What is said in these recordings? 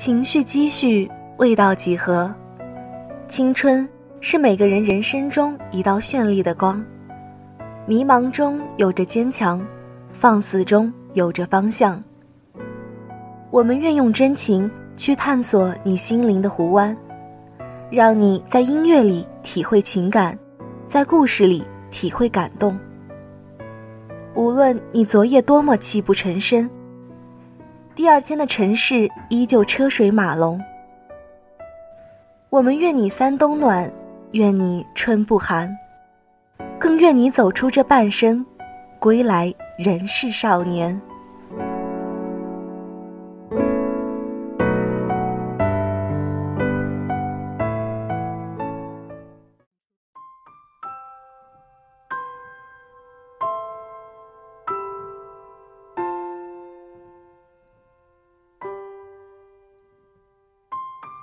情绪积蓄，味道几何？青春是每个人人生中一道绚丽的光，迷茫中有着坚强，放肆中有着方向。我们愿用真情去探索你心灵的湖湾，让你在音乐里体会情感，在故事里体会感动。无论你昨夜多么泣不成声。第二天的城市依旧车水马龙。我们愿你三冬暖，愿你春不寒，更愿你走出这半生，归来仍是少年。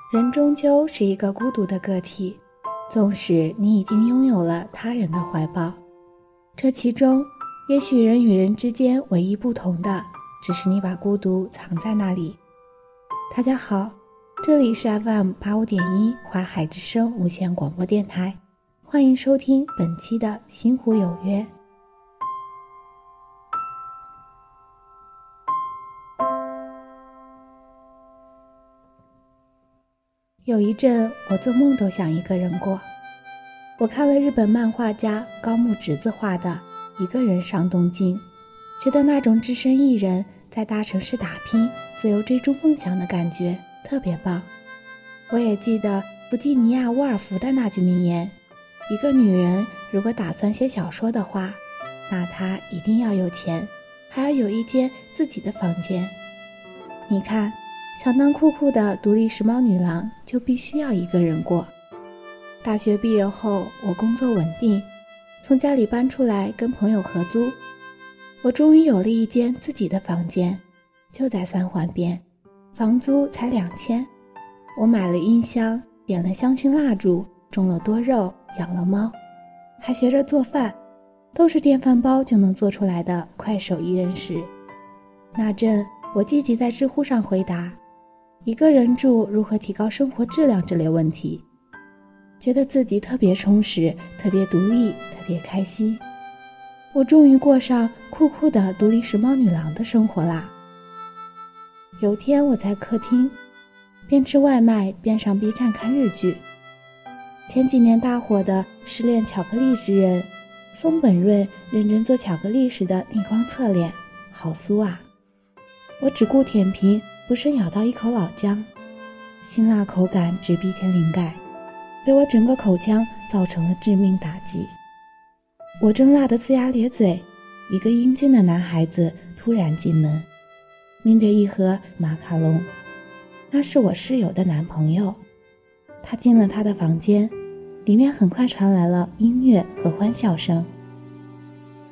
人终究是一个孤独的个体，纵使你已经拥有了他人的怀抱，这其中也许人与人之间唯一不同的，只是你把孤独藏在那里。大家好，这里是 FM 八五点一华海之声无线广播电台，欢迎收听本期的《星湖有约》。有一阵，我做梦都想一个人过。我看了日本漫画家高木直子画的《一个人上东京》，觉得那种只身一人在大城市打拼、自由追逐梦想的感觉特别棒。我也记得弗吉尼亚·沃尔夫的那句名言：“一个女人如果打算写小说的话，那她一定要有钱，还要有一间自己的房间。”你看。想当酷酷的独立时髦女郎，就必须要一个人过。大学毕业后，我工作稳定，从家里搬出来跟朋友合租。我终于有了一间自己的房间，就在三环边，房租才两千。我买了音箱，点了香薰蜡烛，种了多肉，养了猫，还学着做饭，都是电饭煲就能做出来的快手一人食。那阵，我积极在知乎上回答。一个人住如何提高生活质量这类问题，觉得自己特别充实、特别独立、特别开心。我终于过上酷酷的独立时髦女郎的生活啦。有天我在客厅，边吃外卖边上 B 站看日剧。前几年大火的《失恋巧克力之人》，松本润认真做巧克力时的逆光侧脸，好酥啊！我只顾舔屏。不慎咬到一口老姜，辛辣口感直逼天灵盖，给我整个口腔造成了致命打击。我正辣得龇牙咧嘴，一个英俊的男孩子突然进门，拎着一盒马卡龙，那是我室友的男朋友。他进了他的房间，里面很快传来了音乐和欢笑声。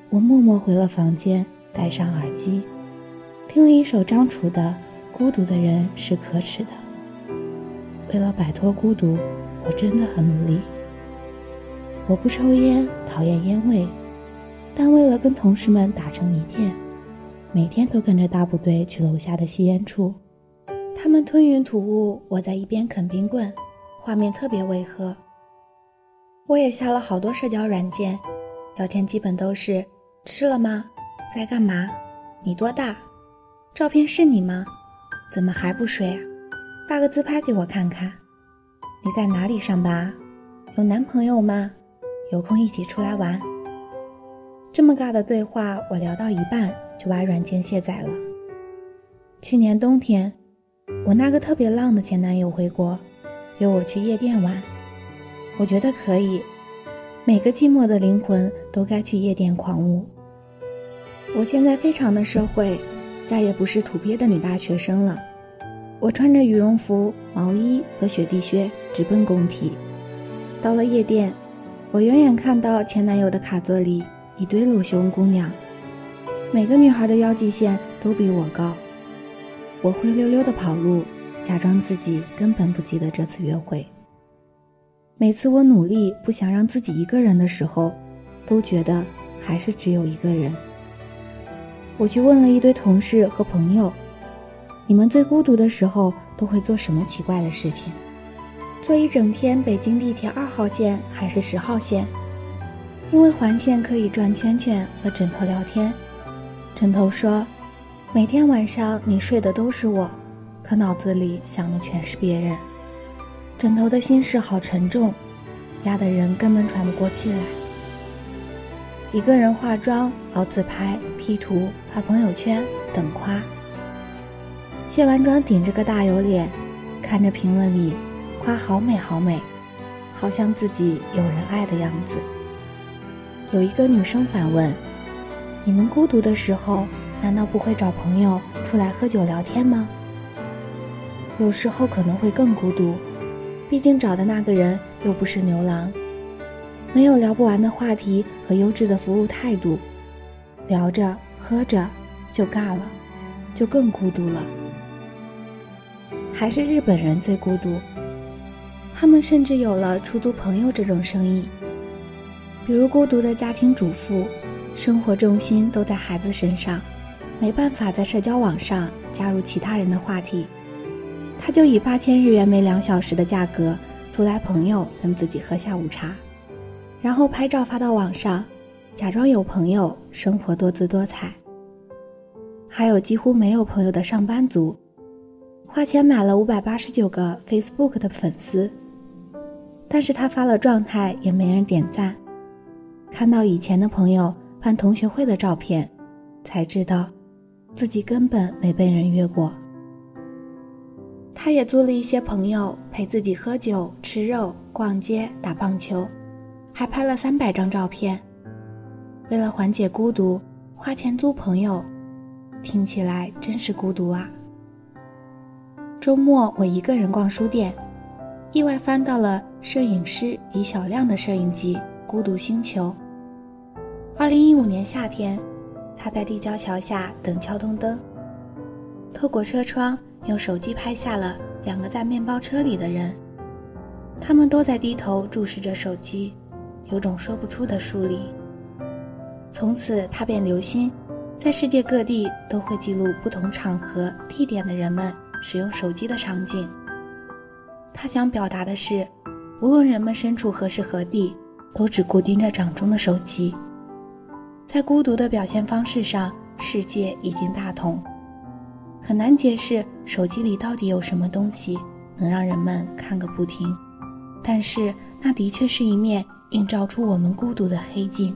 我默默回了房间，戴上耳机，听了一首张楚的。孤独的人是可耻的。为了摆脱孤独，我真的很努力。我不抽烟，讨厌烟味，但为了跟同事们打成一片，每天都跟着大部队去楼下的吸烟处。他们吞云吐雾，我在一边啃冰棍，画面特别违和。我也下了好多社交软件，聊天基本都是吃了吗？在干嘛？你多大？照片是你吗？怎么还不睡啊？发个自拍给我看看。你在哪里上班？有男朋友吗？有空一起出来玩。这么尬的对话，我聊到一半就把软件卸载了。去年冬天，我那个特别浪的前男友回国，约我去夜店玩。我觉得可以，每个寂寞的灵魂都该去夜店狂舞。我现在非常的社会。再也不是土鳖的女大学生了，我穿着羽绒服、毛衣和雪地靴直奔工体。到了夜店，我远远看到前男友的卡座里一堆露胸姑娘，每个女孩的腰际线都比我高。我灰溜溜的跑路，假装自己根本不记得这次约会。每次我努力不想让自己一个人的时候，都觉得还是只有一个人。我去问了一堆同事和朋友，你们最孤独的时候都会做什么奇怪的事情？坐一整天北京地铁二号线还是十号线？因为环线可以转圈圈和枕头聊天。枕头说：“每天晚上你睡的都是我，可脑子里想的全是别人。”枕头的心事好沉重，压得人根本喘不过气来。一个人化妆、熬自拍、P 图、发朋友圈等夸。卸完妆，顶着个大油脸，看着评论里夸好美好美，好像自己有人爱的样子。有一个女生反问：“你们孤独的时候，难道不会找朋友出来喝酒聊天吗？”有时候可能会更孤独，毕竟找的那个人又不是牛郎，没有聊不完的话题和优质的服务态度，聊着喝着就尬了，就更孤独了。还是日本人最孤独，他们甚至有了出租朋友这种生意。比如孤独的家庭主妇，生活重心都在孩子身上，没办法在社交网上加入其他人的话题，他就以八千日元每两小时的价格租来朋友跟自己喝下午茶，然后拍照发到网上，假装有朋友，生活多姿多彩。还有几乎没有朋友的上班族。花钱买了五百八十九个 Facebook 的粉丝，但是他发了状态也没人点赞。看到以前的朋友办同学会的照片，才知道自己根本没被人约过。他也租了一些朋友陪自己喝酒、吃肉、逛街、打棒球，还拍了三百张照片。为了缓解孤独，花钱租朋友，听起来真是孤独啊。周末，我一个人逛书店，意外翻到了摄影师李小亮的摄影集《孤独星球》。二零一五年夏天，他在立交桥下等交通灯，透过车窗用手机拍下了两个在面包车里的人，他们都在低头注视着手机，有种说不出的疏离。从此，他便留心，在世界各地都会记录不同场合、地点的人们。使用手机的场景，他想表达的是，无论人们身处何时何地，都只固定着掌中的手机。在孤独的表现方式上，世界已经大同，很难解释手机里到底有什么东西能让人们看个不停。但是，那的确是一面映照出我们孤独的黑镜。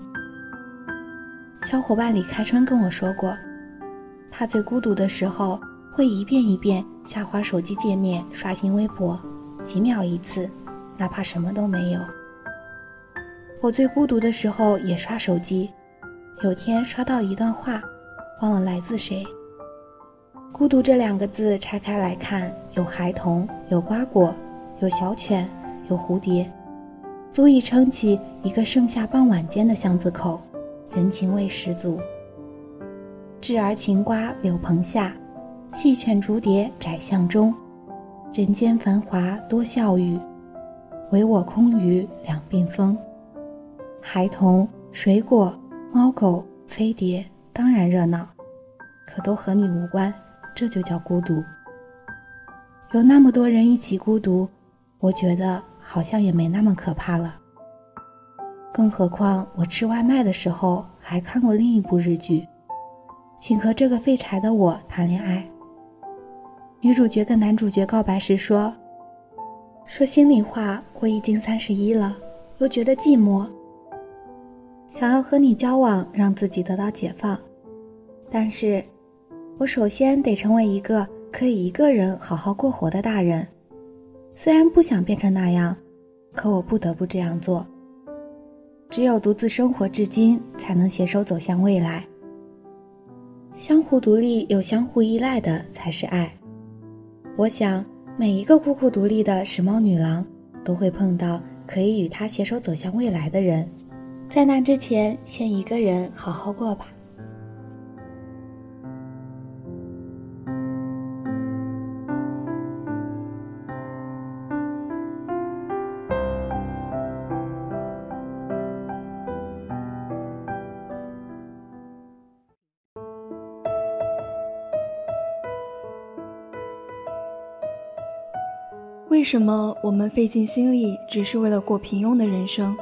小伙伴李开春跟我说过，他最孤独的时候。会一遍一遍下滑手机界面，刷新微博，几秒一次，哪怕什么都没有。我最孤独的时候也刷手机，有天刷到一段话，忘了来自谁。孤独这两个字拆开来看，有孩童，有瓜果，有小犬，有蝴蝶，足以撑起一个盛夏傍晚间的巷子口，人情味十足。稚儿晴瓜柳棚下。戏犬逐蝶窄巷中，人间繁华多笑语，唯我空余两鬓风。孩童、水果、猫狗、飞碟，当然热闹，可都和你无关，这就叫孤独。有那么多人一起孤独，我觉得好像也没那么可怕了。更何况我吃外卖的时候还看过另一部日剧，请和这个废柴的我谈恋爱。女主角跟男主角告白时说：“说心里话，我已经三十一了，又觉得寂寞，想要和你交往，让自己得到解放。但是，我首先得成为一个可以一个人好好过活的大人。虽然不想变成那样，可我不得不这样做。只有独自生活至今，才能携手走向未来。相互独立又相互依赖的，才是爱。”我想，每一个酷酷独立的时髦女郎，都会碰到可以与她携手走向未来的人。在那之前，先一个人好好过吧。为什么我们费尽心力，只是为了过平庸的人生？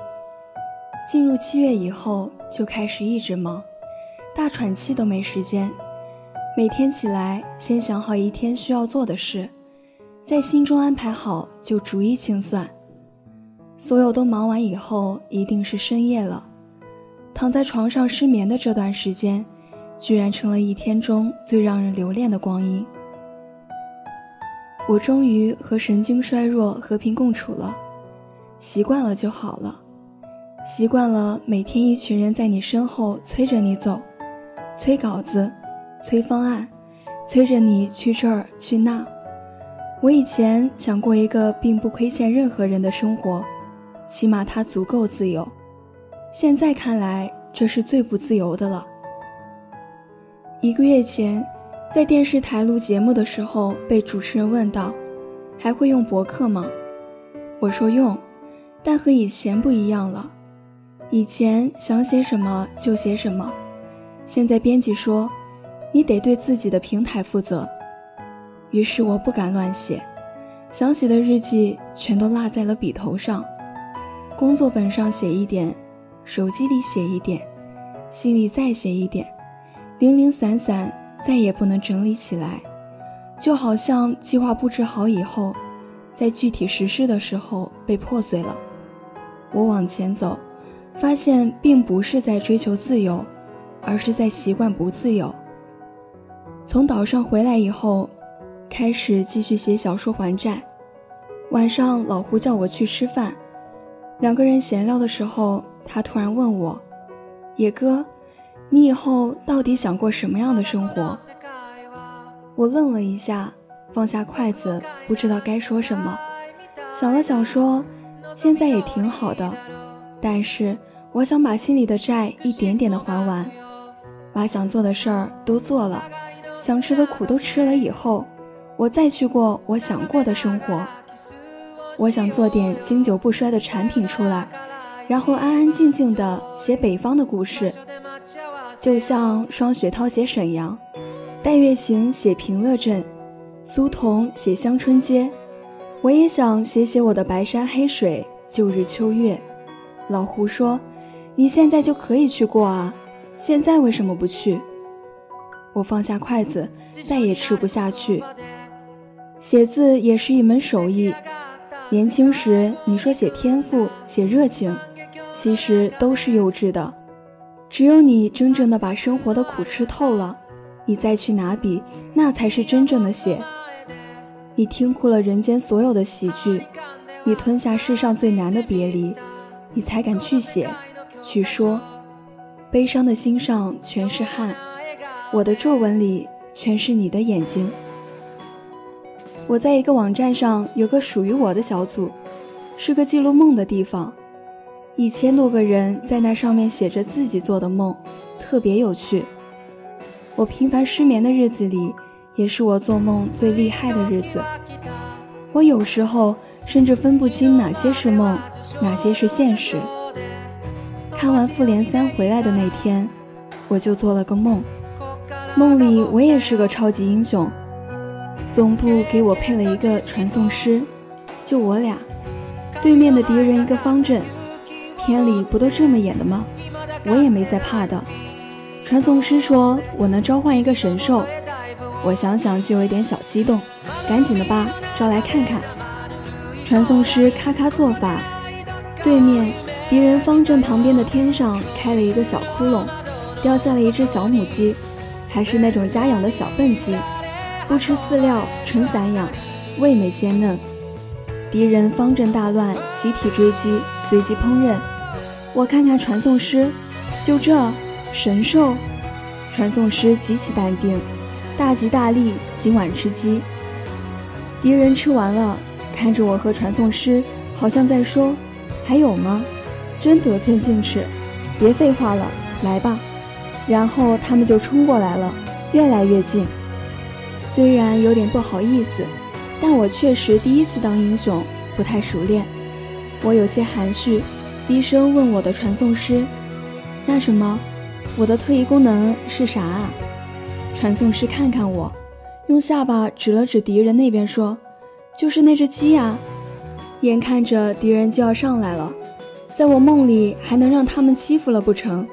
进入七月以后，就开始一直忙，大喘气都没时间。每天起来，先想好一天需要做的事，在心中安排好，就逐一清算。所有都忙完以后，一定是深夜了。躺在床上失眠的这段时间，居然成了一天中最让人留恋的光阴。我终于和神经衰弱和平共处了，习惯了就好了。习惯了每天一群人在你身后催着你走，催稿子，催方案，催着你去这儿去那。我以前想过一个并不亏欠任何人的生活，起码它足够自由。现在看来，这是最不自由的了。一个月前，在电视台录节目的时候，被主持人问到：“还会用博客吗？”我说用，但和以前不一样了。以前想写什么就写什么，现在编辑说：“你得对自己的平台负责。”于是我不敢乱写，想写的日记全都落在了笔头上，工作本上写一点。手机里写一点，心里再写一点，零零散散，再也不能整理起来，就好像计划布置好以后，在具体实施的时候被破碎了。我往前走，发现并不是在追求自由，而是在习惯不自由。从岛上回来以后，开始继续写小说还债。晚上老胡叫我去吃饭，两个人闲聊的时候。他突然问我：“野哥，你以后到底想过什么样的生活？”我愣了一下，放下筷子，不知道该说什么。想了想，说：“现在也挺好的，但是我想把心里的债一点点的还完，把想做的事儿都做了，想吃的苦都吃了以后，我再去过我想过的生活。我想做点经久不衰的产品出来。”然后安安静静的写北方的故事，就像双雪涛写沈阳，戴月行写平乐镇，苏童写乡村街，我也想写写我的白山黑水，旧日秋月。老胡说：“你现在就可以去过啊，现在为什么不去？”我放下筷子，再也吃不下去。写字也是一门手艺，年轻时你说写天赋，写热情。其实都是幼稚的，只有你真正的把生活的苦吃透了，你再去拿笔，那才是真正的写。你听哭了人间所有的喜剧，你吞下世上最难的别离，你才敢去写，去说。悲伤的心上全是汗，我的皱纹里全是你的眼睛。我在一个网站上有个属于我的小组，是个记录梦的地方。一千多个人在那上面写着自己做的梦，特别有趣。我频繁失眠的日子里，也是我做梦最厉害的日子。我有时候甚至分不清哪些是梦，哪些是现实。看完《复联三》回来的那天，我就做了个梦，梦里我也是个超级英雄，总部给我配了一个传送师，就我俩，对面的敌人一个方阵。片里不都这么演的吗？我也没在怕的。传送师说我能召唤一个神兽，我想想就有点小激动，赶紧的吧，招来看看。传送师咔咔做法，对面敌人方阵旁边的天上开了一个小窟窿，掉下了一只小母鸡，还是那种家养的小笨鸡，不吃饲料，纯散养，味美鲜嫩。敌人方阵大乱，集体追击，随即烹饪。我看看传送师，就这神兽。传送师极其淡定，大吉大利，今晚吃鸡。敌人吃完了，看着我和传送师，好像在说：“还有吗？真得寸进尺，别废话了，来吧。”然后他们就冲过来了，越来越近。虽然有点不好意思，但我确实第一次当英雄，不太熟练。我有些含蓄。低声问我的传送师：“那什么，我的特异功能是啥啊？”传送师看看我，用下巴指了指敌人那边说：“就是那只鸡呀！眼看着敌人就要上来了，在我梦里还能让他们欺负了不成？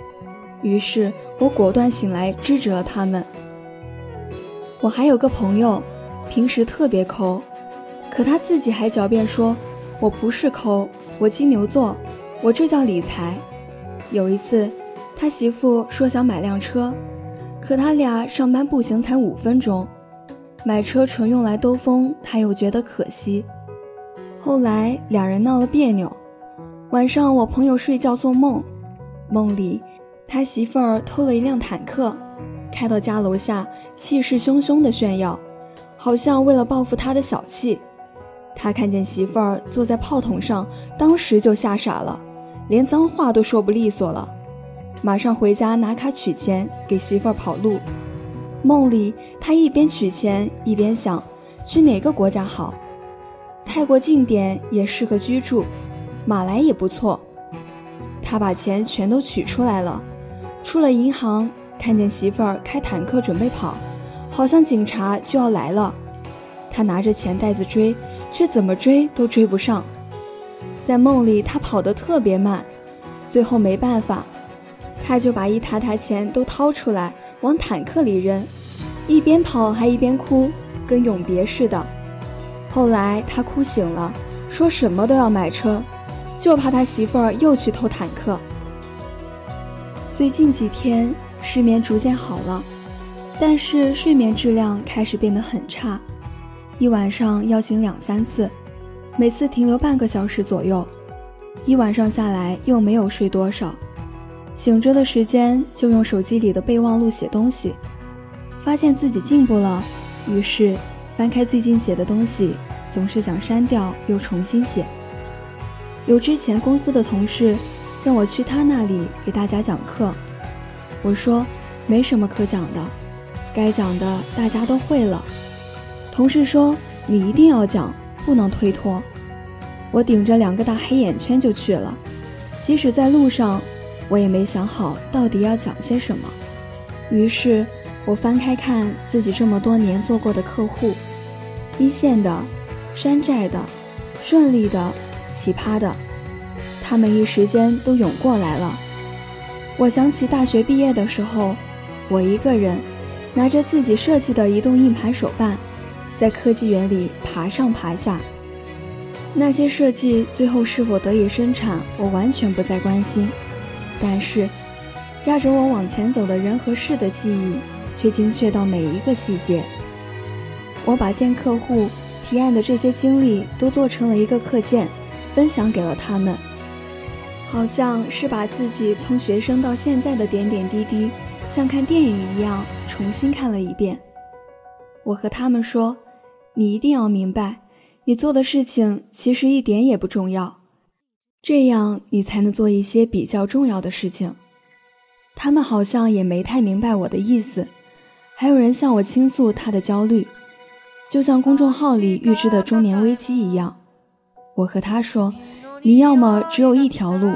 于是我果断醒来制止了他们。我还有个朋友，平时特别抠，可他自己还狡辩说：“我不是抠，我金牛座，我这叫理财。”有一次，他媳妇说想买辆车，可他俩上班步行才五分钟。买车纯用来兜风，他又觉得可惜。后来两人闹了别扭。晚上我朋友睡觉做梦，梦里他媳妇儿偷了一辆坦克，开到家楼下，气势汹汹的炫耀，好像为了报复他的小气。他看见媳妇儿坐在炮筒上，当时就吓傻了，连脏话都说不利索了，马上回家拿卡取钱给媳妇儿跑路。梦里，他一边取钱一边想，去哪个国家好？泰国近点也适合居住，马来也不错。他把钱全都取出来了，出了银行，看见媳妇儿开坦克准备跑，好像警察就要来了。他拿着钱袋子追，却怎么追都追不上。在梦里，他跑得特别慢，最后没办法，他就把一沓沓钱都掏出来。往坦克里扔，一边跑还一边哭，跟永别似的。后来他哭醒了，说什么都要买车，就怕他媳妇儿又去偷坦克。最近几天失眠逐渐好了，但是睡眠质量开始变得很差，一晚上要醒两三次，每次停留半个小时左右，一晚上下来又没有睡多少。醒着的时间就用手机里的备忘录写东西，发现自己进步了，于是翻开最近写的东西，总是想删掉又重新写。有之前公司的同事让我去他那里给大家讲课，我说没什么可讲的，该讲的大家都会了。同事说你一定要讲，不能推脱。我顶着两个大黑眼圈就去了，即使在路上。我也没想好到底要讲些什么，于是我翻开看自己这么多年做过的客户，一线的、山寨的、顺利的、奇葩的，他们一时间都涌过来了。我想起大学毕业的时候，我一个人拿着自己设计的移动硬盘手办，在科技园里爬上爬下。那些设计最后是否得以生产，我完全不再关心。但是，夹着我往前走的人和事的记忆，却精确到每一个细节。我把见客户、提案的这些经历都做成了一个课件，分享给了他们，好像是把自己从学生到现在的点点滴滴，像看电影一样重新看了一遍。我和他们说：“你一定要明白，你做的事情其实一点也不重要。”这样你才能做一些比较重要的事情。他们好像也没太明白我的意思，还有人向我倾诉他的焦虑，就像公众号里预知的中年危机一样。我和他说：“你要么只有一条路，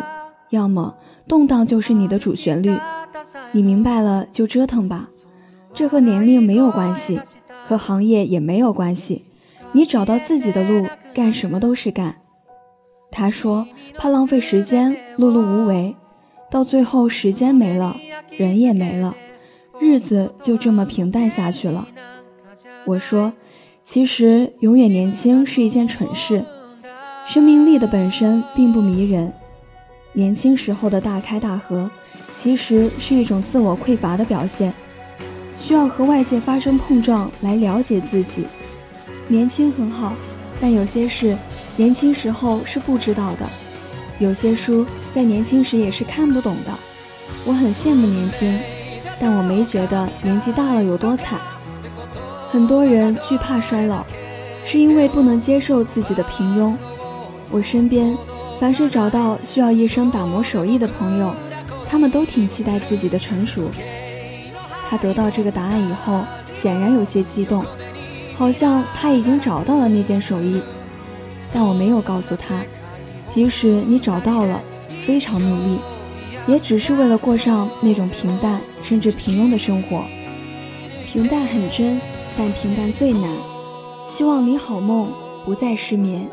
要么动荡就是你的主旋律。你明白了就折腾吧，这和年龄没有关系，和行业也没有关系。你找到自己的路，干什么都是干。”他说：“怕浪费时间，碌碌无为，到最后时间没了，人也没了，日子就这么平淡下去了。”我说：“其实永远年轻是一件蠢事，生命力的本身并不迷人。年轻时候的大开大合，其实是一种自我匮乏的表现，需要和外界发生碰撞来了解自己。年轻很好，但有些事。”年轻时候是不知道的，有些书在年轻时也是看不懂的。我很羡慕年轻，但我没觉得年纪大了有多惨。很多人惧怕衰老，是因为不能接受自己的平庸。我身边凡是找到需要一生打磨手艺的朋友，他们都挺期待自己的成熟。他得到这个答案以后，显然有些激动，好像他已经找到了那件手艺。但我没有告诉他，即使你找到了，非常努力，也只是为了过上那种平淡甚至平庸的生活。平淡很真，但平淡最难。希望你好梦，不再失眠。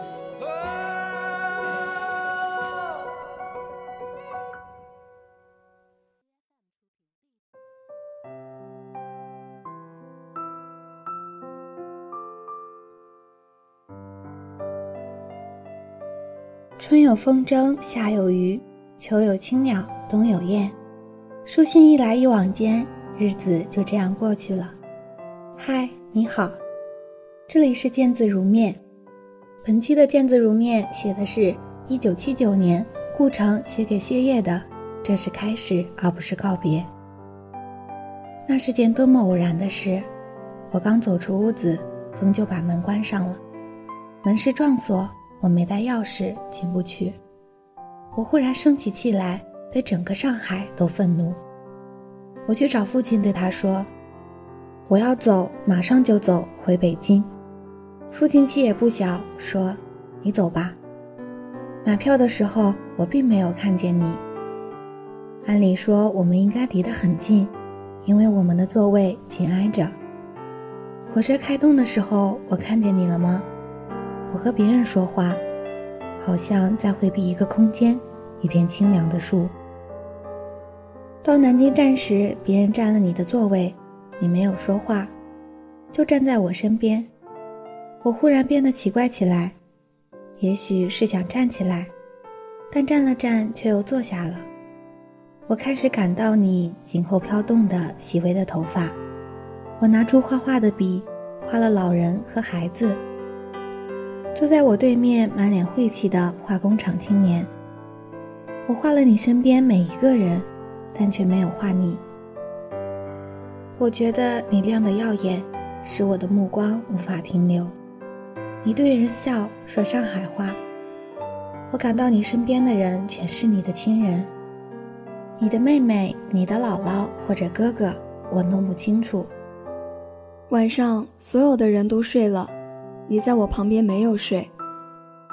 春有风筝，夏有鱼，秋有青鸟，冬有雁。书信一来一往间，日子就这样过去了。嗨，你好，这里是见字如面。本期的见字如面写的是一九七九年顾城写给谢烨的，这是开始而不是告别。那是件多么偶然的事！我刚走出屋子，风就把门关上了，门是撞锁。我没带钥匙进不去，我忽然生起气来，对整个上海都愤怒。我去找父亲，对他说：“我要走，马上就走回北京。”父亲气也不小，说：“你走吧。”买票的时候，我并没有看见你。按理说，我们应该离得很近，因为我们的座位紧挨着。火车开动的时候，我看见你了吗？我和别人说话，好像在回避一个空间，一片清凉的树。到南京站时，别人占了你的座位，你没有说话，就站在我身边。我忽然变得奇怪起来，也许是想站起来，但站了站却又坐下了。我开始感到你颈后飘动的细微的头发。我拿出画画的笔，画了老人和孩子。坐在我对面、满脸晦气的化工厂青年，我画了你身边每一个人，但却没有画你。我觉得你亮得耀眼，使我的目光无法停留。你对人笑，说上海话。我感到你身边的人全是你的亲人，你的妹妹、你的姥姥或者哥哥，我弄不清楚。晚上，所有的人都睡了。你在我旁边没有睡，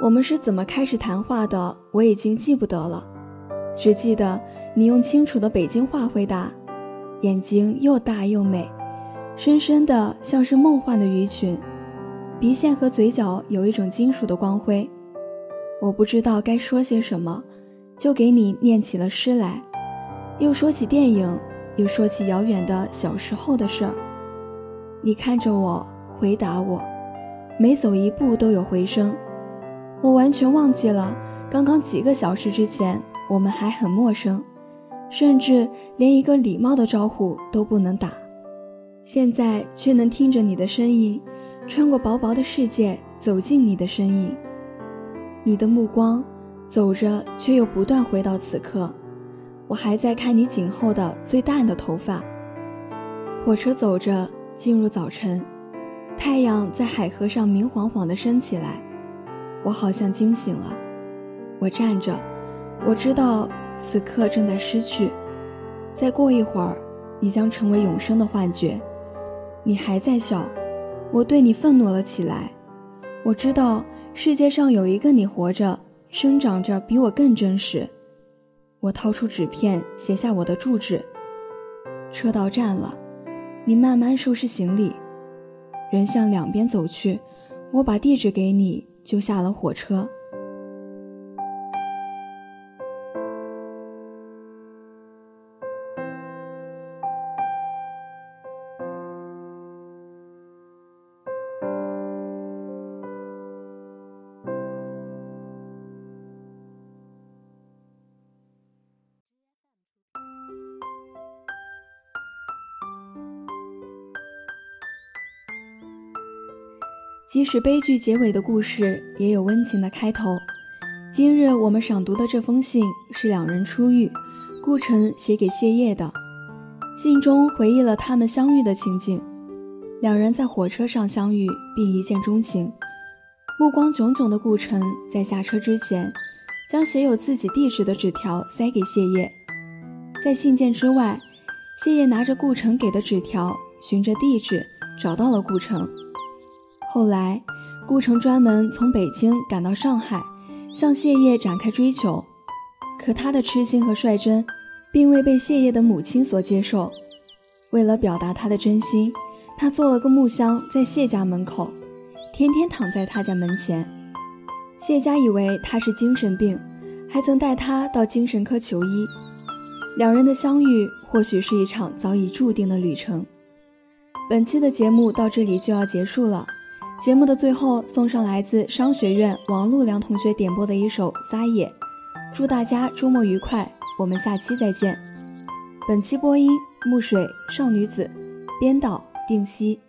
我们是怎么开始谈话的？我已经记不得了，只记得你用清楚的北京话回答，眼睛又大又美，深深的像是梦幻的鱼群，鼻线和嘴角有一种金属的光辉。我不知道该说些什么，就给你念起了诗来，又说起电影，又说起遥远的小时候的事儿。你看着我，回答我。每走一步都有回声，我完全忘记了刚刚几个小时之前我们还很陌生，甚至连一个礼貌的招呼都不能打，现在却能听着你的声音，穿过薄薄的世界走进你的身影。你的目光走着，却又不断回到此刻，我还在看你颈后的最淡的头发。火车走着，进入早晨。太阳在海河上明晃晃地升起来，我好像惊醒了。我站着，我知道此刻正在失去。再过一会儿，你将成为永生的幻觉。你还在笑，我对你愤怒了起来。我知道世界上有一个你活着，生长着比我更真实。我掏出纸片，写下我的住址。车到站了，你慢慢收拾行李。人向两边走去，我把地址给你，就下了火车。即使悲剧结尾的故事，也有温情的开头。今日我们赏读的这封信是两人初遇，顾城写给谢烨的。信中回忆了他们相遇的情景：两人在火车上相遇，并一见钟情。目光炯炯的顾城在下车之前，将写有自己地址的纸条塞给谢烨。在信件之外，谢烨拿着顾城给的纸条，循着地址找到了顾城。后来，顾城专门从北京赶到上海，向谢烨展开追求。可他的痴心和率真，并未被谢烨的母亲所接受。为了表达他的真心，他做了个木箱在谢家门口，天天躺在他家门前。谢家以为他是精神病，还曾带他到精神科求医。两人的相遇，或许是一场早已注定的旅程。本期的节目到这里就要结束了。节目的最后，送上来自商学院王路良同学点播的一首《撒野》，祝大家周末愉快，我们下期再见。本期播音：木水少女子，编导：定西。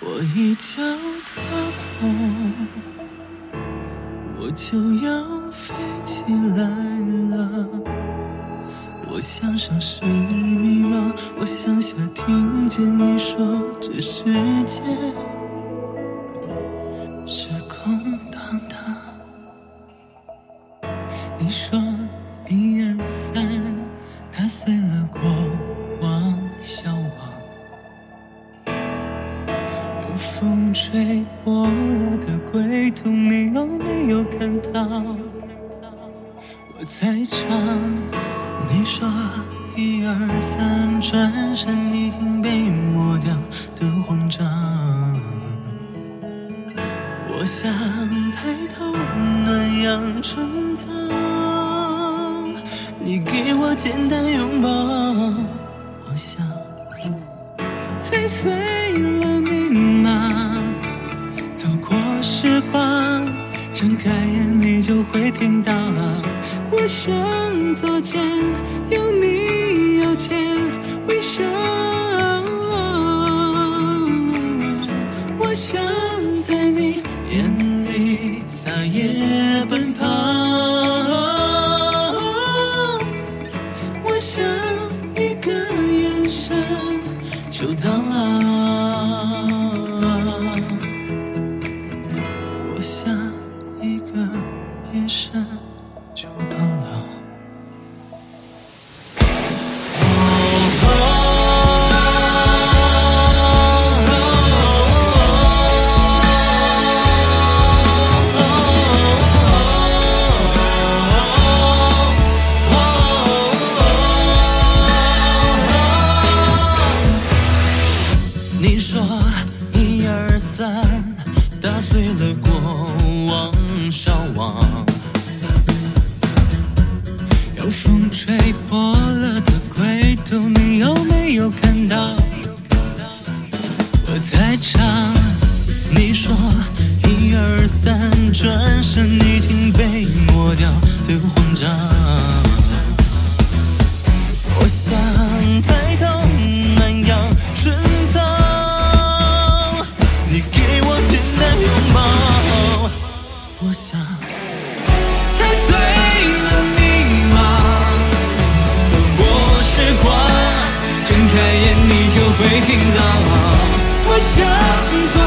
我一脚踏空，我就要飞起来了。我向上是迷茫，我向下听见你说这世界想抬头暖阳春藏，你给我简单拥抱，我想踩碎了迷茫。走过时光，睁开眼你就会听到。我想左肩有你右肩听到。我想左